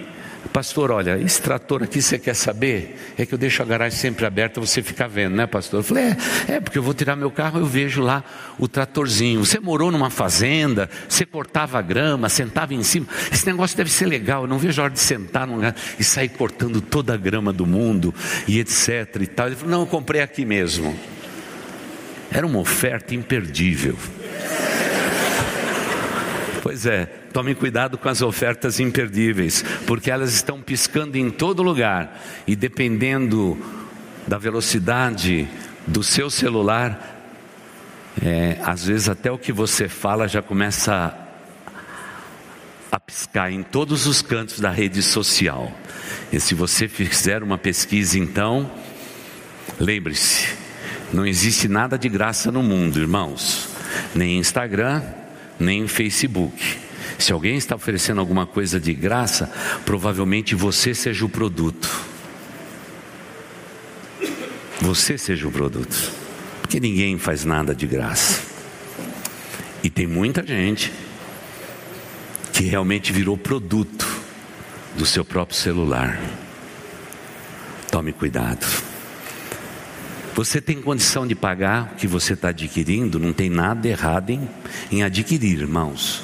Pastor, olha, esse trator aqui você quer saber? É que eu deixo a garagem sempre aberta, você fica vendo, né, pastor? Eu falei, é, é, porque eu vou tirar meu carro, eu vejo lá o tratorzinho. Você morou numa fazenda, você cortava grama, sentava em cima. Esse negócio deve ser legal, eu não vejo a hora de sentar num lugar e sair cortando toda a grama do mundo e etc e tal. Ele falou, não, eu comprei aqui mesmo. Era uma oferta imperdível. Pois é, tome cuidado com as ofertas imperdíveis, porque elas estão piscando em todo lugar e dependendo da velocidade do seu celular, é, às vezes até o que você fala já começa a, a piscar em todos os cantos da rede social. E se você fizer uma pesquisa, então, lembre-se, não existe nada de graça no mundo, irmãos, nem Instagram nem Facebook. Se alguém está oferecendo alguma coisa de graça, provavelmente você seja o produto. Você seja o produto. Porque ninguém faz nada de graça. E tem muita gente que realmente virou produto do seu próprio celular. Tome cuidado. Você tem condição de pagar o que você está adquirindo, não tem nada errado em, em adquirir, irmãos.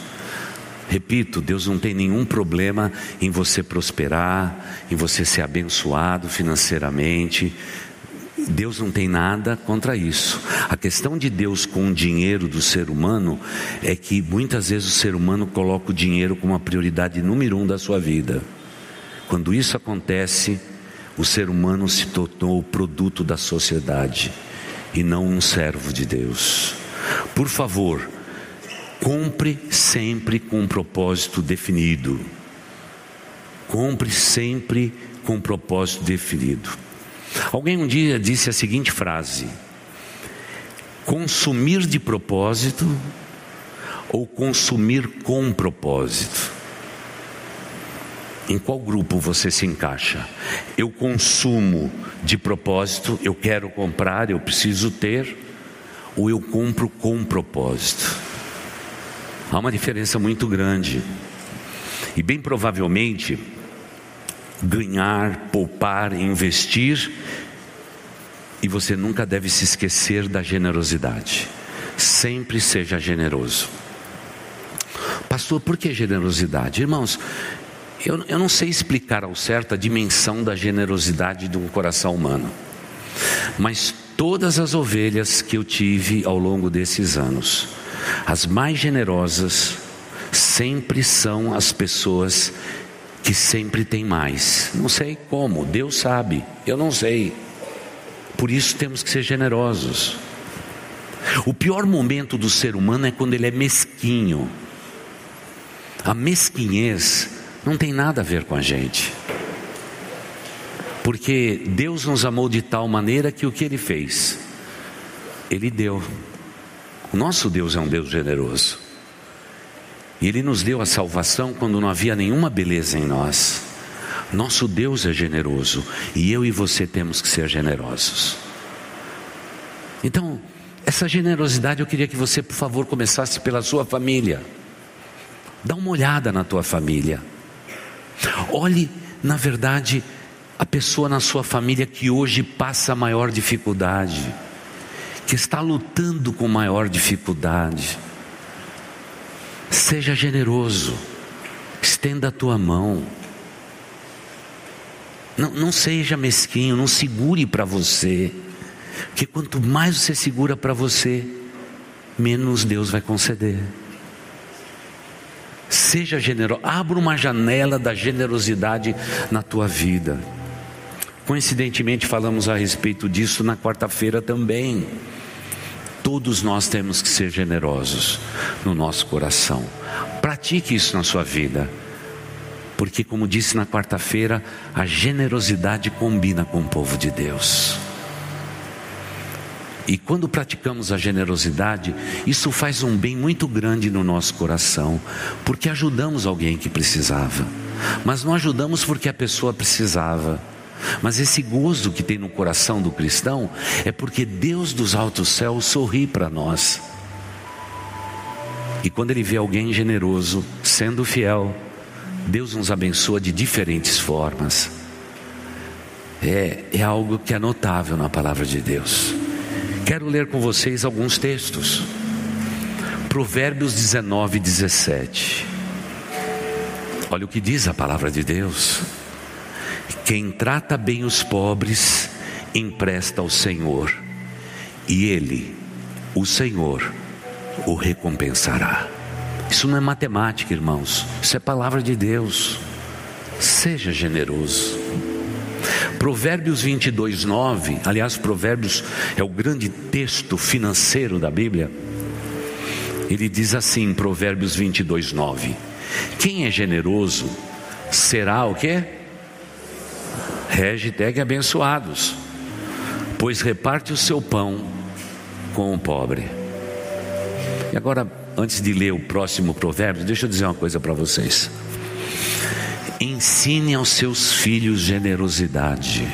Repito, Deus não tem nenhum problema em você prosperar, em você ser abençoado financeiramente. Deus não tem nada contra isso. A questão de Deus com o dinheiro do ser humano é que muitas vezes o ser humano coloca o dinheiro como a prioridade número um da sua vida. Quando isso acontece, o ser humano se tornou o produto da sociedade e não um servo de Deus. Por favor, compre sempre com um propósito definido. Compre sempre com um propósito definido. Alguém um dia disse a seguinte frase: consumir de propósito ou consumir com propósito. Em qual grupo você se encaixa? Eu consumo de propósito, eu quero comprar, eu preciso ter, ou eu compro com propósito? Há uma diferença muito grande. E bem provavelmente, ganhar, poupar, investir, e você nunca deve se esquecer da generosidade. Sempre seja generoso. Pastor, por que generosidade? Irmãos, eu, eu não sei explicar ao certo a dimensão da generosidade de um coração humano, mas todas as ovelhas que eu tive ao longo desses anos, as mais generosas sempre são as pessoas que sempre têm mais. Não sei como, Deus sabe, eu não sei. Por isso temos que ser generosos. O pior momento do ser humano é quando ele é mesquinho. A mesquinhez não tem nada a ver com a gente. Porque Deus nos amou de tal maneira que o que ele fez? Ele deu. O nosso Deus é um Deus generoso. E ele nos deu a salvação quando não havia nenhuma beleza em nós. Nosso Deus é generoso e eu e você temos que ser generosos. Então, essa generosidade eu queria que você, por favor, começasse pela sua família. Dá uma olhada na tua família. Olhe, na verdade, a pessoa na sua família que hoje passa maior dificuldade, que está lutando com maior dificuldade. Seja generoso, estenda a tua mão. Não, não seja mesquinho, não segure para você, porque quanto mais você segura para você, menos Deus vai conceder. Seja generoso, abra uma janela da generosidade na tua vida. Coincidentemente, falamos a respeito disso na quarta-feira também. Todos nós temos que ser generosos no nosso coração. Pratique isso na sua vida. Porque, como disse na quarta-feira, a generosidade combina com o povo de Deus. E quando praticamos a generosidade, isso faz um bem muito grande no nosso coração, porque ajudamos alguém que precisava. Mas não ajudamos porque a pessoa precisava. Mas esse gozo que tem no coração do cristão é porque Deus dos altos céus sorri para nós. E quando ele vê alguém generoso, sendo fiel, Deus nos abençoa de diferentes formas. É, é algo que é notável na palavra de Deus. Quero ler com vocês alguns textos. Provérbios 19, 17. Olha o que diz a palavra de Deus. Quem trata bem os pobres, empresta ao Senhor, e Ele, o Senhor, o recompensará. Isso não é matemática, irmãos, isso é palavra de Deus. Seja generoso. Provérbios 22, 9, aliás, Provérbios é o grande texto financeiro da Bíblia. Ele diz assim, Provérbios 22, 9: Quem é generoso será o que? Hashtag abençoados, pois reparte o seu pão com o pobre. E agora antes de ler o próximo provérbio, deixa eu dizer uma coisa para vocês. Ensine aos seus filhos generosidade.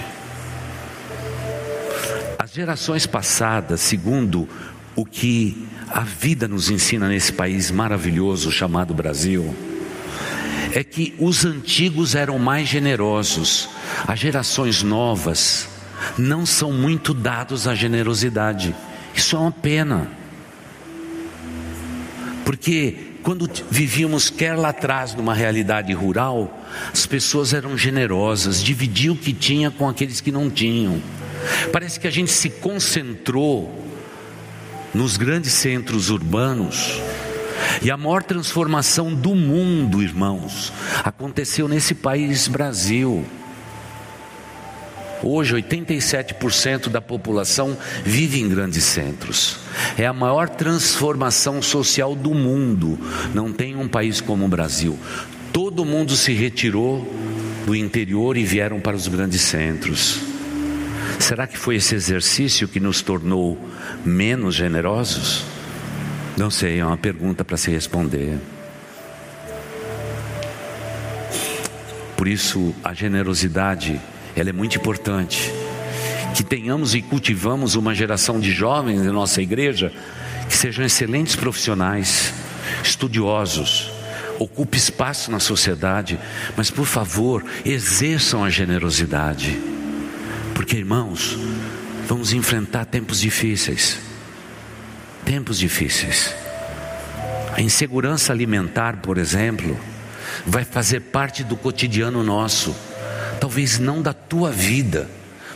As gerações passadas, segundo o que a vida nos ensina nesse país maravilhoso chamado Brasil, é que os antigos eram mais generosos, as gerações novas não são muito dados à generosidade. Isso é uma pena. Porque quando vivíamos quer lá atrás numa realidade rural, as pessoas eram generosas, dividiam o que tinha com aqueles que não tinham. Parece que a gente se concentrou nos grandes centros urbanos. E a maior transformação do mundo, irmãos, aconteceu nesse país Brasil. Hoje, 87% da população vive em grandes centros. É a maior transformação social do mundo. Não tem um país como o Brasil. Todo mundo se retirou do interior e vieram para os grandes centros. Será que foi esse exercício que nos tornou menos generosos? Não sei, é uma pergunta para se responder. Por isso, a generosidade ela é muito importante. Que tenhamos e cultivamos uma geração de jovens da nossa igreja que sejam excelentes profissionais, estudiosos, ocupe espaço na sociedade, mas por favor, exerçam a generosidade. Porque, irmãos, vamos enfrentar tempos difíceis. Tempos difíceis. A insegurança alimentar, por exemplo, vai fazer parte do cotidiano nosso talvez não da tua vida,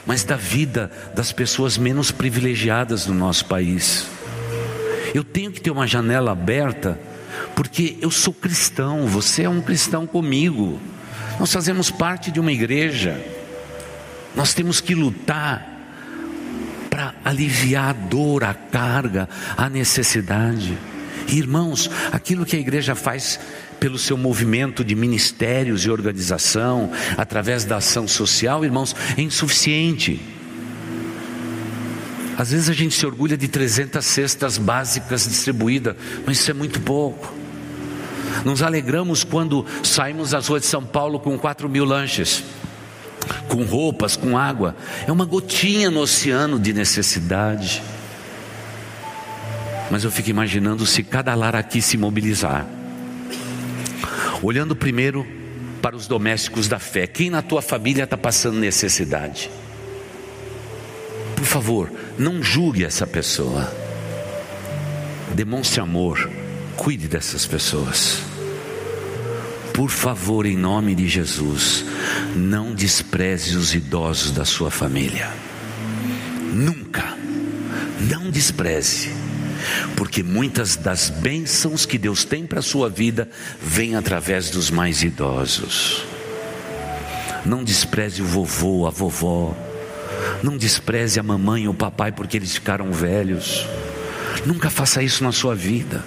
mas da vida das pessoas menos privilegiadas do nosso país. Eu tenho que ter uma janela aberta porque eu sou cristão, você é um cristão comigo. Nós fazemos parte de uma igreja. Nós temos que lutar para aliviar a dor, a carga, a necessidade. Irmãos, aquilo que a igreja faz pelo seu movimento de ministérios e organização, através da ação social, irmãos, é insuficiente. Às vezes a gente se orgulha de 300 cestas básicas distribuídas, mas isso é muito pouco. Nos alegramos quando saímos às ruas de São Paulo com 4 mil lanches, com roupas, com água. É uma gotinha no oceano de necessidade. Mas eu fico imaginando se cada lar aqui se mobilizar. Olhando primeiro para os domésticos da fé. Quem na tua família está passando necessidade? Por favor, não julgue essa pessoa. Demonstre amor. Cuide dessas pessoas. Por favor, em nome de Jesus, não despreze os idosos da sua família. Nunca. Não despreze porque muitas das bênçãos que Deus tem para a sua vida vêm através dos mais idosos. Não despreze o vovô, a vovó, não despreze a mamãe ou o papai porque eles ficaram velhos. Nunca faça isso na sua vida.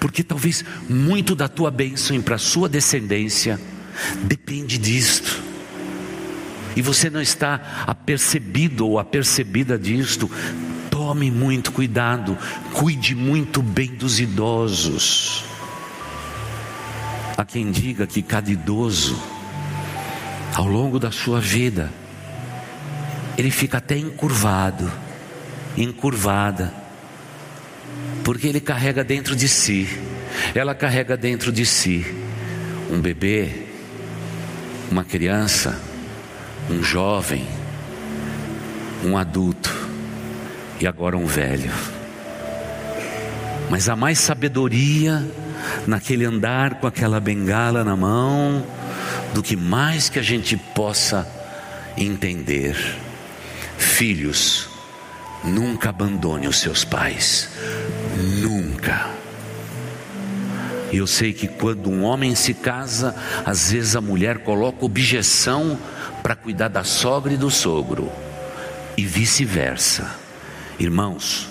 Porque talvez muito da tua bênção para a sua descendência depende disto. E você não está apercebido ou apercebida disto, Tome muito cuidado, cuide muito bem dos idosos. Há quem diga que cada idoso, ao longo da sua vida, ele fica até encurvado, encurvada, porque ele carrega dentro de si, ela carrega dentro de si um bebê, uma criança, um jovem, um adulto e agora um velho. Mas há mais sabedoria naquele andar com aquela bengala na mão do que mais que a gente possa entender. Filhos, nunca abandone os seus pais, nunca. E eu sei que quando um homem se casa, às vezes a mulher coloca objeção para cuidar da sogra e do sogro, e vice-versa. Irmãos,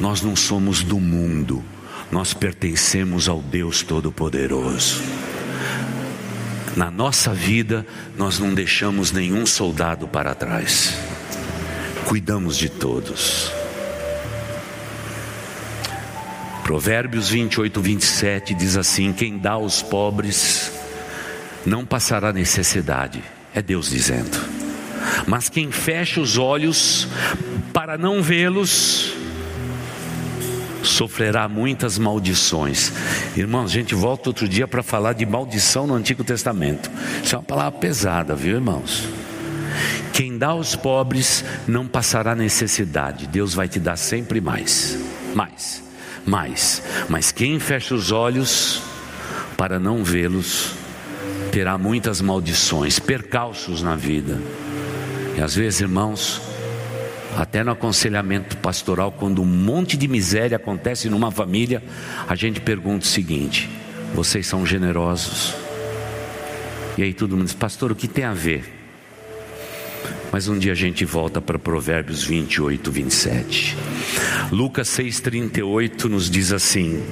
nós não somos do mundo, nós pertencemos ao Deus Todo-Poderoso. Na nossa vida, nós não deixamos nenhum soldado para trás, cuidamos de todos. Provérbios 28, 27 diz assim: Quem dá aos pobres não passará necessidade, é Deus dizendo. Mas quem fecha os olhos para não vê-los, sofrerá muitas maldições. Irmãos, a gente volta outro dia para falar de maldição no Antigo Testamento. Isso é uma palavra pesada, viu, irmãos? Quem dá aos pobres não passará necessidade. Deus vai te dar sempre mais, mais, mais. Mas quem fecha os olhos para não vê-los, terá muitas maldições, percalços na vida. E às vezes, irmãos, até no aconselhamento pastoral, quando um monte de miséria acontece numa família, a gente pergunta o seguinte: vocês são generosos? E aí todo mundo diz, pastor, o que tem a ver? Mas um dia a gente volta para Provérbios 28, 27. Lucas 6,38 nos diz assim: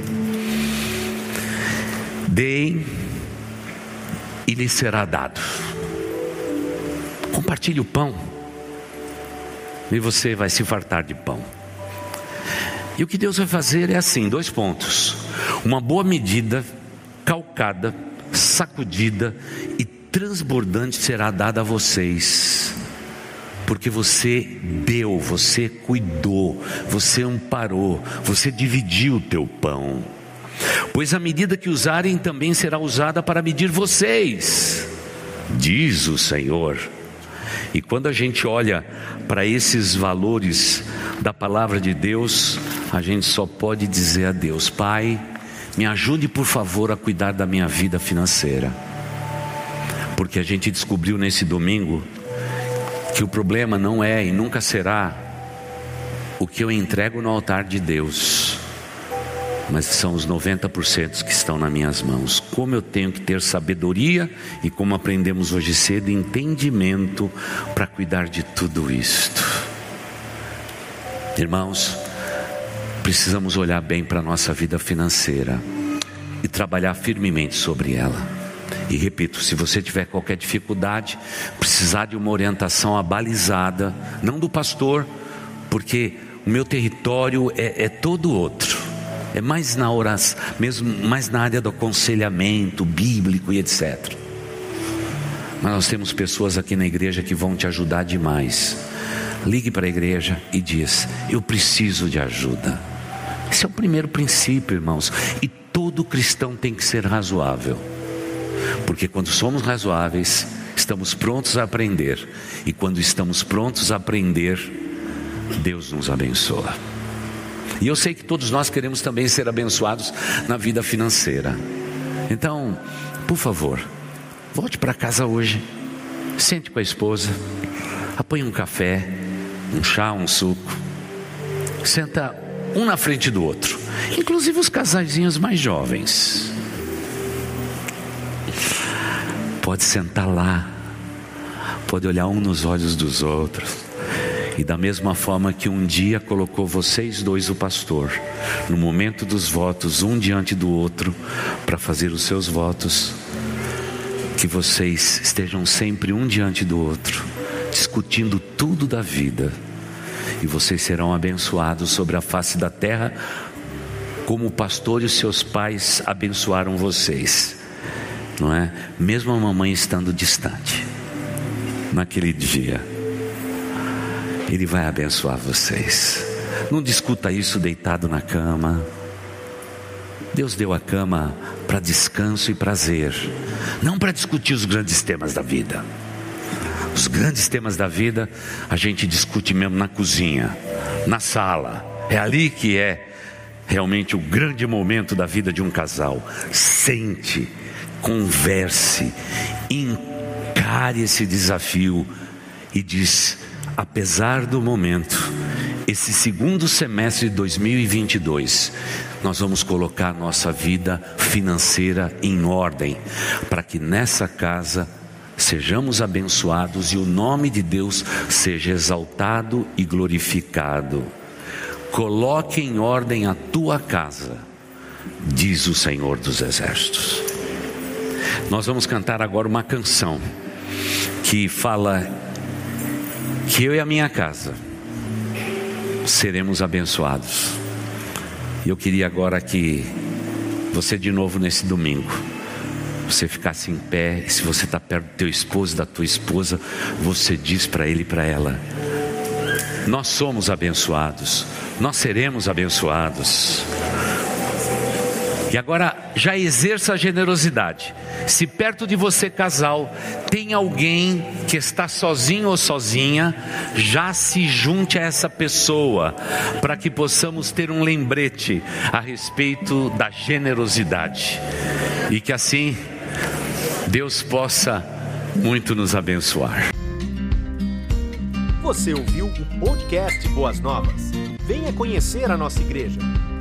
Deem e lhe será dado Compartilhe o pão. E você vai se fartar de pão. E o que Deus vai fazer é assim: dois pontos. Uma boa medida, calcada, sacudida e transbordante será dada a vocês. Porque você deu, você cuidou, você amparou, você dividiu o teu pão. Pois a medida que usarem também será usada para medir vocês, diz o Senhor. E quando a gente olha para esses valores da palavra de Deus, a gente só pode dizer a Deus: Pai, me ajude por favor a cuidar da minha vida financeira. Porque a gente descobriu nesse domingo que o problema não é e nunca será o que eu entrego no altar de Deus. mas são os 90% que estão nas minhas mãos. Como eu tenho que ter sabedoria e como aprendemos hoje cedo, entendimento para cuidar de tudo isto. Irmãos, precisamos olhar bem para a nossa vida financeira e trabalhar firmemente sobre ela. E repito, se você tiver qualquer dificuldade, precisar de uma orientação abalizada, não do pastor, porque o meu território é, é todo outro. É mais na oração, mesmo mais na área do aconselhamento bíblico e etc. Mas nós temos pessoas aqui na igreja que vão te ajudar demais. Ligue para a igreja e diz: Eu preciso de ajuda. Esse é o primeiro princípio, irmãos. E todo cristão tem que ser razoável. Porque quando somos razoáveis, estamos prontos a aprender. E quando estamos prontos a aprender, Deus nos abençoa. E eu sei que todos nós queremos também ser abençoados na vida financeira. Então, por favor, volte para casa hoje. Sente com a esposa. Apanhe um café, um chá, um suco. Senta um na frente do outro. Inclusive os casaizinhos mais jovens. Pode sentar lá, pode olhar um nos olhos dos outros. E da mesma forma que um dia colocou vocês dois, o pastor, no momento dos votos, um diante do outro, para fazer os seus votos, que vocês estejam sempre um diante do outro, discutindo tudo da vida, e vocês serão abençoados sobre a face da terra, como o pastor e os seus pais abençoaram vocês não é? Mesmo a mamãe estando distante, naquele dia, Ele vai abençoar vocês. Não discuta isso deitado na cama. Deus deu a cama para descanso e prazer, não para discutir os grandes temas da vida. Os grandes temas da vida a gente discute mesmo na cozinha, na sala. É ali que é realmente o grande momento da vida de um casal. Sente converse, encare esse desafio e diz: apesar do momento, esse segundo semestre de 2022, nós vamos colocar nossa vida financeira em ordem, para que nessa casa sejamos abençoados e o nome de Deus seja exaltado e glorificado. Coloque em ordem a tua casa, diz o Senhor dos Exércitos. Nós vamos cantar agora uma canção que fala que eu e a minha casa seremos abençoados. E eu queria agora que você de novo nesse domingo, você ficasse em pé, e se você está perto do teu esposo, da tua esposa, você diz para ele e para ela: Nós somos abençoados, nós seremos abençoados. E agora já exerça a generosidade. Se perto de você, casal, tem alguém que está sozinho ou sozinha, já se junte a essa pessoa, para que possamos ter um lembrete a respeito da generosidade. E que assim Deus possa muito nos abençoar. Você ouviu o podcast Boas Novas? Venha conhecer a nossa igreja.